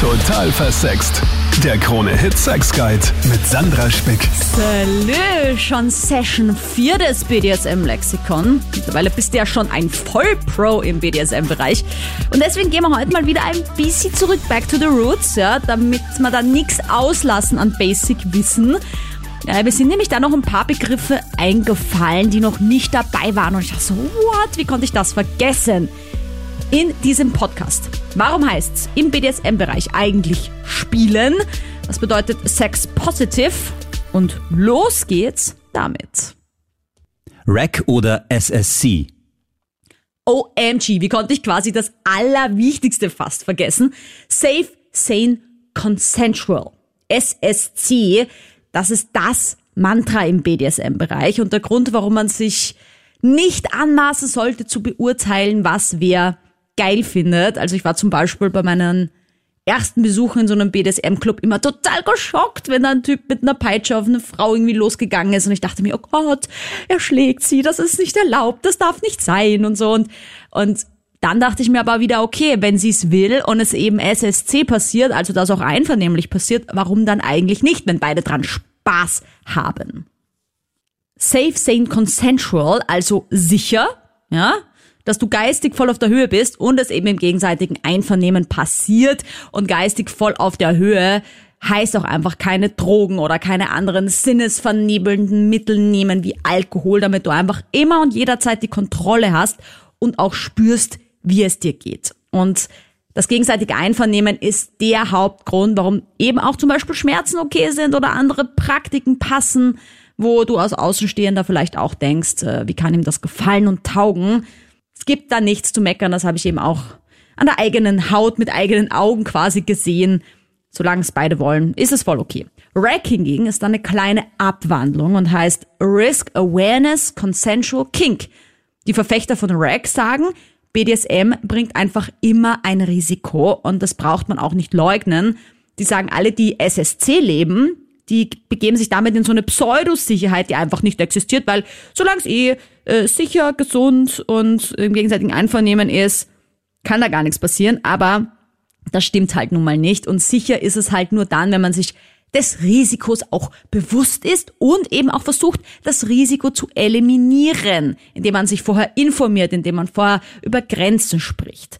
Total versext. Der Krone-Hit Sex Guide mit Sandra Spick. Salü, schon Session 4 des BDSM-Lexikon. Mittlerweile bist du ja schon ein Vollpro im BDSM-Bereich. Und deswegen gehen wir heute mal wieder ein bisschen zurück, back to the roots, ja, damit wir da nichts auslassen an Basic-Wissen. Ja, mir sind nämlich da noch ein paar Begriffe eingefallen, die noch nicht dabei waren. Und ich dachte so, what? Wie konnte ich das vergessen? In diesem Podcast. Warum heißt's im BDSM-Bereich eigentlich spielen? Das bedeutet Sex Positive. Und los geht's damit. Rack oder SSC? OMG, wie konnte ich quasi das Allerwichtigste fast vergessen? Safe, Sane, Consensual. SSC, das ist das Mantra im BDSM-Bereich und der Grund, warum man sich nicht anmaßen sollte zu beurteilen, was wer geil findet. Also ich war zum Beispiel bei meinen ersten Besuchen in so einem BDSM-Club immer total geschockt, wenn da ein Typ mit einer Peitsche auf eine Frau irgendwie losgegangen ist und ich dachte mir, oh Gott, er schlägt sie, das ist nicht erlaubt, das darf nicht sein und so und, und dann dachte ich mir aber wieder, okay, wenn sie es will und es eben SSC passiert, also das auch einvernehmlich passiert, warum dann eigentlich nicht, wenn beide dran Spaß haben? Safe, sane, consensual, also sicher, ja, dass du geistig voll auf der Höhe bist und es eben im gegenseitigen Einvernehmen passiert und geistig voll auf der Höhe heißt auch einfach keine Drogen oder keine anderen sinnesvernebelnden Mittel nehmen wie Alkohol, damit du einfach immer und jederzeit die Kontrolle hast und auch spürst, wie es dir geht. Und das gegenseitige Einvernehmen ist der Hauptgrund, warum eben auch zum Beispiel Schmerzen okay sind oder andere Praktiken passen, wo du als Außenstehender vielleicht auch denkst, äh, wie kann ihm das gefallen und taugen. Es gibt da nichts zu meckern, das habe ich eben auch an der eigenen Haut mit eigenen Augen quasi gesehen. Solange es beide wollen, ist es voll okay. Rack hingegen ist dann eine kleine Abwandlung und heißt Risk Awareness Consensual Kink. Die Verfechter von Rack sagen, BDSM bringt einfach immer ein Risiko und das braucht man auch nicht leugnen. Die sagen alle, die SSC leben, die begeben sich damit in so eine Pseudosicherheit, die einfach nicht existiert, weil solange es eh äh, sicher, gesund und im gegenseitigen Einvernehmen ist, kann da gar nichts passieren. Aber das stimmt halt nun mal nicht. Und sicher ist es halt nur dann, wenn man sich des Risikos auch bewusst ist und eben auch versucht, das Risiko zu eliminieren, indem man sich vorher informiert, indem man vorher über Grenzen spricht.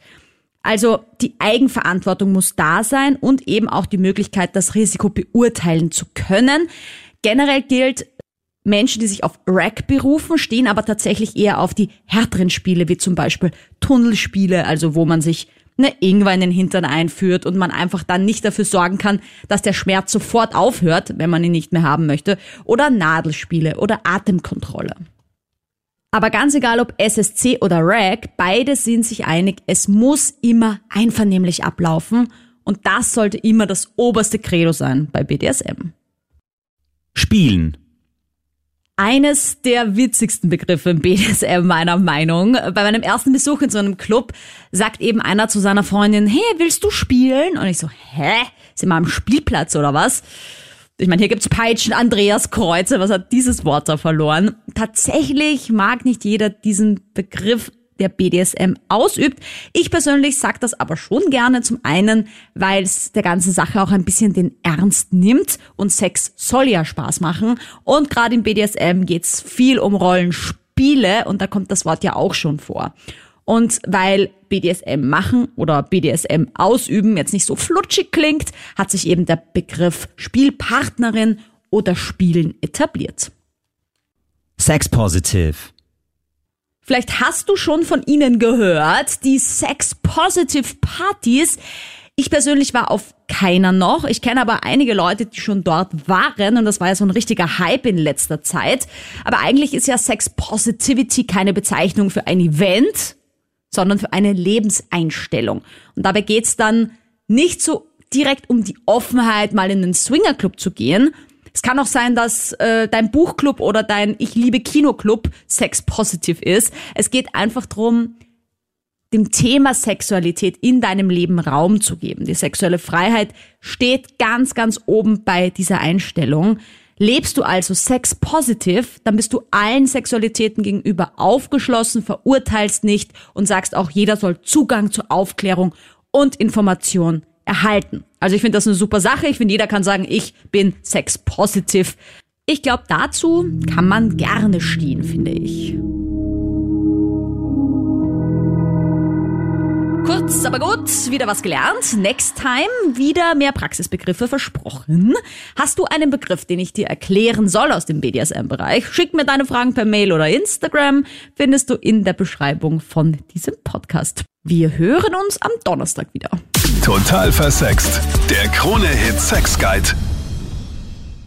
Also die Eigenverantwortung muss da sein und eben auch die Möglichkeit, das Risiko beurteilen zu können. Generell gilt, Menschen, die sich auf Rack berufen, stehen aber tatsächlich eher auf die härteren Spiele, wie zum Beispiel Tunnelspiele, also wo man sich eine Ingwer in den Hintern einführt und man einfach dann nicht dafür sorgen kann, dass der Schmerz sofort aufhört, wenn man ihn nicht mehr haben möchte, oder Nadelspiele oder Atemkontrolle. Aber ganz egal ob SSC oder RAG, beide sind sich einig, es muss immer einvernehmlich ablaufen und das sollte immer das oberste Credo sein bei BDSM. Spielen. Eines der witzigsten Begriffe im BDSM meiner Meinung. Bei meinem ersten Besuch in so einem Club sagt eben einer zu seiner Freundin, hey, willst du spielen? Und ich so, hä? Sind wir am Spielplatz oder was? Ich meine, hier gibt's Peitschen, Andreas Kreuze, was hat dieses Wort da verloren? Tatsächlich mag nicht jeder diesen Begriff der BDSM ausübt. Ich persönlich sag das aber schon gerne. Zum einen, weil es der ganzen Sache auch ein bisschen den Ernst nimmt und Sex soll ja Spaß machen. Und gerade im BDSM geht's viel um Rollenspiele und da kommt das Wort ja auch schon vor. Und weil BDSM machen oder BDSM ausüben jetzt nicht so flutschig klingt, hat sich eben der Begriff Spielpartnerin oder Spielen etabliert. Sex Positive. Vielleicht hast du schon von ihnen gehört, die Sex Positive Partys. Ich persönlich war auf keiner noch. Ich kenne aber einige Leute, die schon dort waren und das war ja so ein richtiger Hype in letzter Zeit. Aber eigentlich ist ja Sex Positivity keine Bezeichnung für ein Event, sondern für eine Lebenseinstellung. Und dabei geht's dann nicht so direkt um die Offenheit, mal in den Swingerclub zu gehen. Es kann auch sein, dass äh, dein Buchclub oder dein Ich liebe Kinoclub sex positiv ist. Es geht einfach drum, dem Thema Sexualität in deinem Leben Raum zu geben. Die sexuelle Freiheit steht ganz, ganz oben bei dieser Einstellung. Lebst du also sex positive, dann bist du allen Sexualitäten gegenüber aufgeschlossen, verurteilst nicht und sagst auch, jeder soll Zugang zur Aufklärung und Information erhalten. Also ich finde das eine super Sache. Ich finde, jeder kann sagen, ich bin sexpositiv. Ich glaube, dazu kann man gerne stehen, finde ich. Kurz, aber gut, wieder was gelernt. Next time wieder mehr Praxisbegriffe versprochen. Hast du einen Begriff, den ich dir erklären soll aus dem BDSM-Bereich? Schick mir deine Fragen per Mail oder Instagram. Findest du in der Beschreibung von diesem Podcast. Wir hören uns am Donnerstag wieder. Total versext. Der Krone-Hit Sex Guide.